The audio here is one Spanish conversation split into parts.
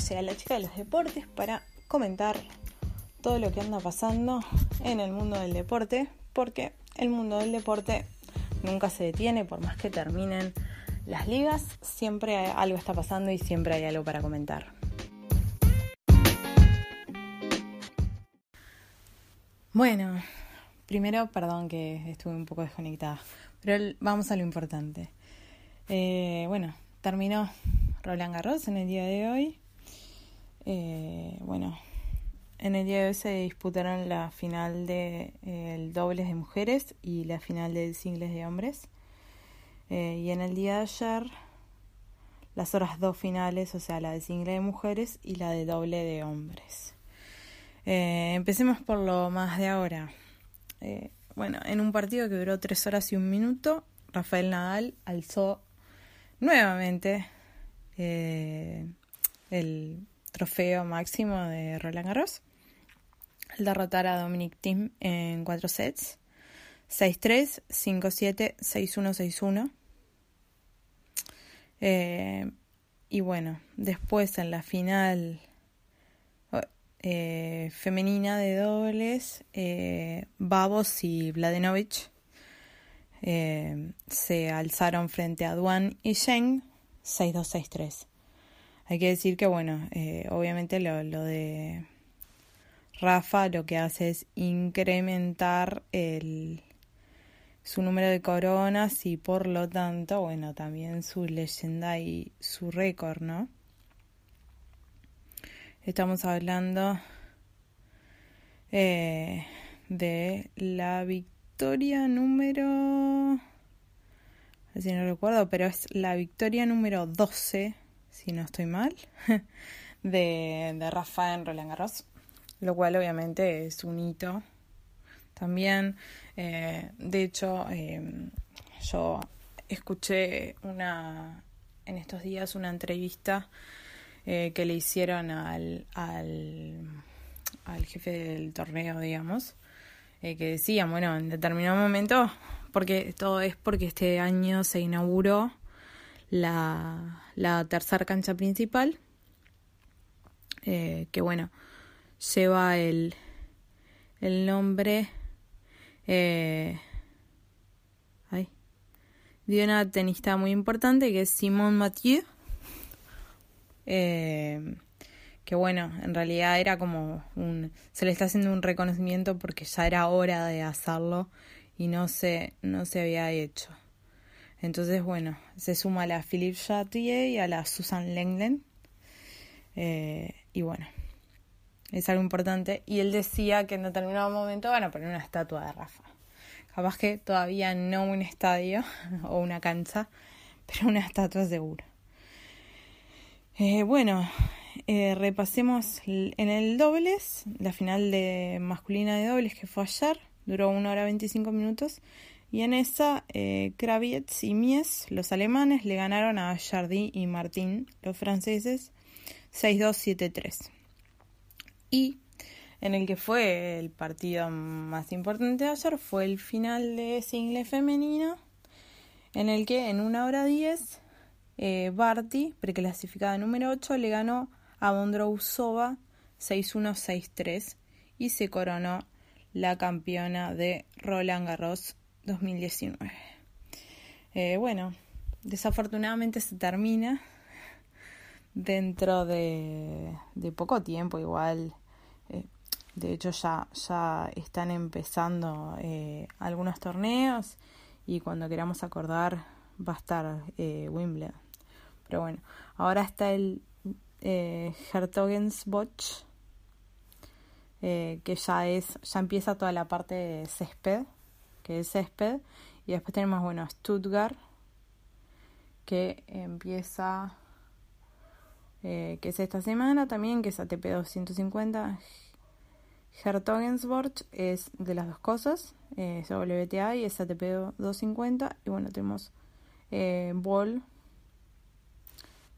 Llega la chica de los deportes para comentar todo lo que anda pasando en el mundo del deporte, porque el mundo del deporte nunca se detiene, por más que terminen las ligas, siempre algo está pasando y siempre hay algo para comentar. Bueno, primero, perdón que estuve un poco desconectada, pero vamos a lo importante. Eh, bueno, terminó Roland Garros en el día de hoy. Eh, bueno, en el día de hoy se disputaron la final del de, el dobles de mujeres y la final del singles de hombres. Eh, y en el día de ayer, las horas dos finales, o sea, la de single de mujeres y la de doble de hombres. Eh, empecemos por lo más de ahora. bueno, en un partido que duró tres horas y un minuto, Rafael Nadal alzó nuevamente eh, el trofeo máximo de Roland Garros. Al derrotar a Dominic Thiem en cuatro sets. 6-3, 5-7, 6-1, 6-1 y bueno, después en la final eh, femenina de dobles, eh, Babos y Vladenovic eh, se alzaron frente a Duan y Sheng 6263. Hay que decir que, bueno, eh, obviamente lo, lo, de Rafa lo que hace es incrementar el, su número de coronas y por lo tanto, bueno, también su leyenda y su récord, ¿no? Estamos hablando eh, de la victoria número si no recuerdo, pero es la victoria número 12, si no estoy mal, de, de Rafael Roland Garros, lo cual obviamente es un hito. También, eh, de hecho, em, yo escuché una en estos días una entrevista eh, que le hicieron al, al, al, jefe del torneo, digamos, eh, que decía, bueno, en determinado momento porque todo es porque este año se inauguró la, la tercera cancha principal, eh, que bueno, lleva el, el nombre eh, de una tenista muy importante que es Simone Mathieu. Eh, que bueno, en realidad era como un, se le está haciendo un reconocimiento porque ya era hora de hacerlo y no se, no se había hecho. Entonces, bueno, se suma a la Philippe Chatier y a la Susan Lenglen. Eh, y bueno, es algo importante. Y él decía que en determinado momento van a poner una estatua de Rafa. Capaz que todavía no un estadio o una cancha, pero una estatua seguro. Eh, bueno, eh, repasemos en el dobles, la final de masculina de dobles que fue ayer duró una hora 25 minutos. Y en esa, eh, Kravitz y Mies, los alemanes, le ganaron a Jardy y Martín, los franceses, 6-2-7-3. Y en el que fue el partido más importante de ayer fue el final de single femenino, en el que en una hora 10, eh, Barty, preclasificada número 8, le ganó a Bondrousova 6-1-6-3 y se coronó la campeona de Roland Garros 2019. Eh, bueno, desafortunadamente se termina dentro de, poco tiempo igual. Eh, de hecho ya, ya están empezando eh, algunos torneos y cuando queramos acordar va a estar Wimbledon. Pero bueno, ahora está el Hertogensbosch eh, que ya es, ya empieza toda la parte de césped, que es césped. Y después tenemos, bueno, Stuttgart, que empieza, eh, que es esta semana también, que es ATP 250. Hertogensborg es de las dos cosas, eh, es WTA y es ATP 250. Y bueno, tenemos eh, Ball,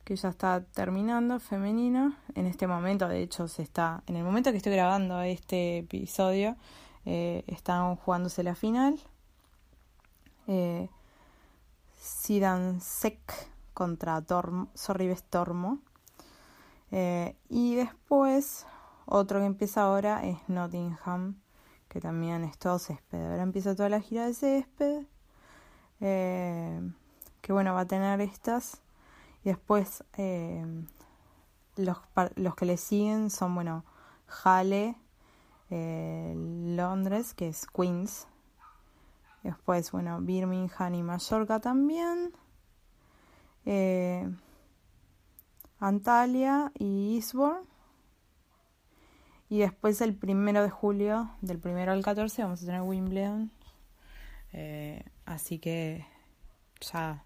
que ya está terminando, femenina. En este momento, de hecho, se está, en el momento que estoy grabando este episodio, eh, están jugándose la final. Eh, Sidan Sek contra Tormo. Eh, y después, otro que empieza ahora es Nottingham, que también es todo césped. Ahora empieza toda la gira de césped. Eh, que bueno, va a tener estas. Y después los, los que le siguen son, bueno, Halle, eh, Londres, que es Queens. Después, bueno, Birmingham y Mallorca también. Eh, Antalya y Eastbourne. Y después el primero de julio, del primero al 14, vamos a tener Wimbledon. Eh, así que ya,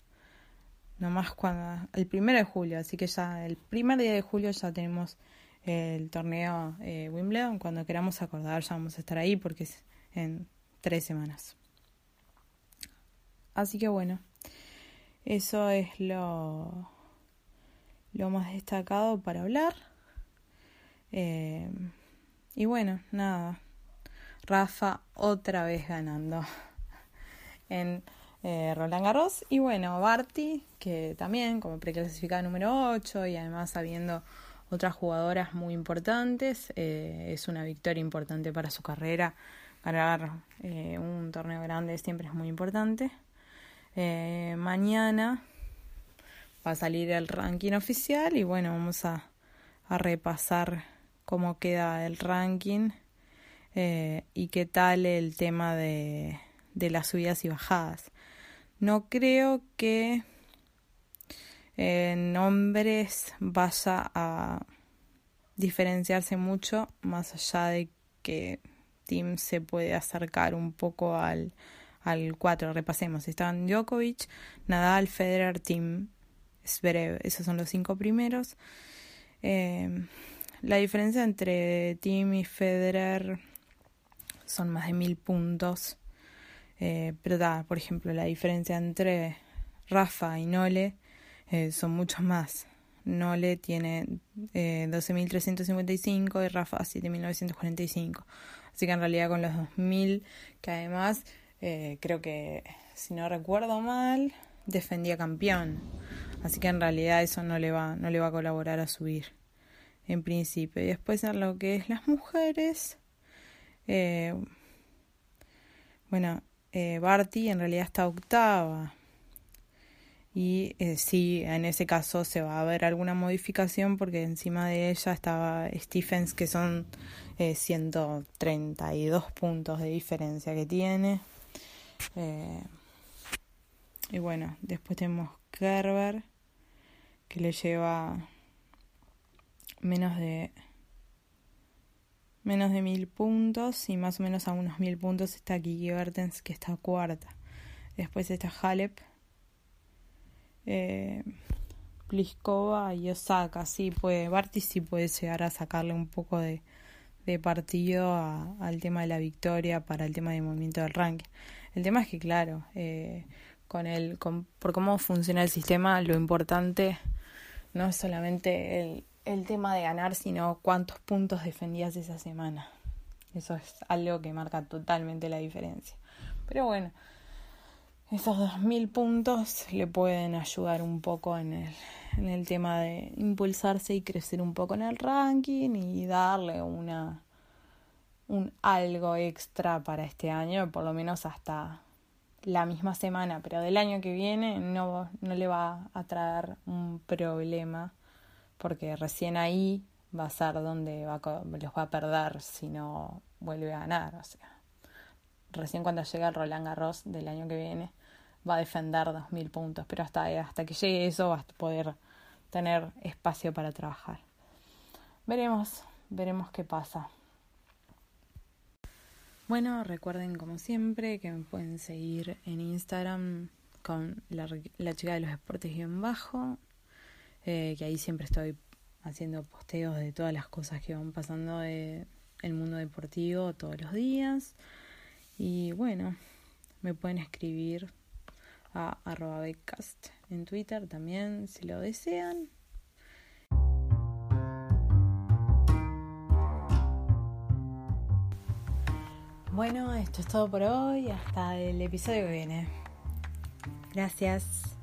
nomás cuando, el primero de julio, así que ya el primer día de julio ya tenemos el torneo eh, Wimbledon. Cuando queramos acordar ya vamos a estar ahí porque es en tres semanas. Así que bueno, eso es lo, lo más destacado para hablar. Eh, y bueno, nada. Rafa otra vez ganando en eh, Roland Garros. Y bueno, Barty, que también como preclasificada número 8 y además habiendo otras jugadoras muy importantes, eh, es una victoria importante para su carrera. Ganar eh, un torneo grande siempre es muy importante. Eh, mañana va a salir el ranking oficial y bueno, vamos a, a repasar cómo queda el ranking y qué tal el tema de, de las subidas y bajadas. No creo que en hombres vaya a diferenciarse mucho, más allá de que Tim se puede acercar un poco al, al 4. Repasemos, están Djokovic, Nadal, Federer, Tim, Zverev, esos son los cinco primeros. Eh, la diferencia entre Tim y Federer son más de mil puntos. Eh, pero da, por ejemplo, la diferencia entre Rafa y Nole eh, son muchos más. Nole tiene eh, 12.355 y Rafa 7.945. Así que en realidad con los 2.000, que además eh, creo que, si no recuerdo mal, defendía campeón. Así que en realidad eso no le va, no le va a colaborar a subir en principio. Y después en lo que es las mujeres, eh, bueno, eh, Barty en realidad está octava. Y eh, sí, en ese caso se va a ver alguna modificación porque encima de ella estaba Stephens, que son eh, 132 puntos de diferencia que tiene. Eh, y bueno, después tenemos Kerber, que le lleva menos de menos de mil puntos y más o menos a unos mil puntos está Kiki Bertens que está cuarta después está Halep eh, Pliskova y Osaka sí puede Barty sí puede llegar a sacarle un poco de, de partido a, al tema de la victoria para el tema de movimiento del ranking el tema es que claro eh, con el con, por cómo funciona el sistema lo importante no es solamente el el tema de ganar, sino cuántos puntos defendías esa semana. Eso es algo que marca totalmente la diferencia. Pero bueno, esos 2.000 puntos le pueden ayudar un poco en el, en el tema de impulsarse y crecer un poco en el ranking y darle una un algo extra para este año, por lo menos hasta la misma semana, pero del año que viene no, no le va a traer un problema porque recién ahí va a ser donde va los va a perder si no vuelve a ganar. O sea, recién cuando llegue el Roland Garros del año que viene va a defender 2.000 puntos, pero hasta, hasta que llegue eso va a poder tener espacio para trabajar. Veremos, veremos qué pasa. Bueno, recuerden como siempre que me pueden seguir en Instagram con la, chica de los deportes guion bajo, eh, que ahí siempre estoy haciendo posteos de todas las cosas que van pasando de el mundo deportivo todos los días. Y bueno, me pueden escribir a arroba becast en Twitter también si lo desean. Bueno, esto es todo por hoy. Hasta el episodio que viene. Gracias.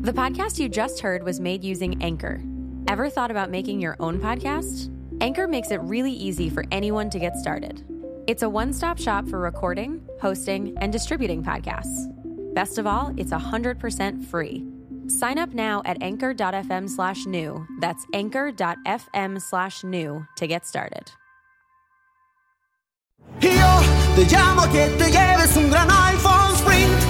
The podcast you just heard was made using Anchor. Ever thought about making your own podcast? Anchor makes it really easy for anyone to get started. It's a one stop shop for recording, hosting, and distributing podcasts. Best of all, it's 100% free. Sign up now at anchor.fm slash new. That's anchor.fm slash new to get started. Te llamo que te lleves un gran iPhone Sprint.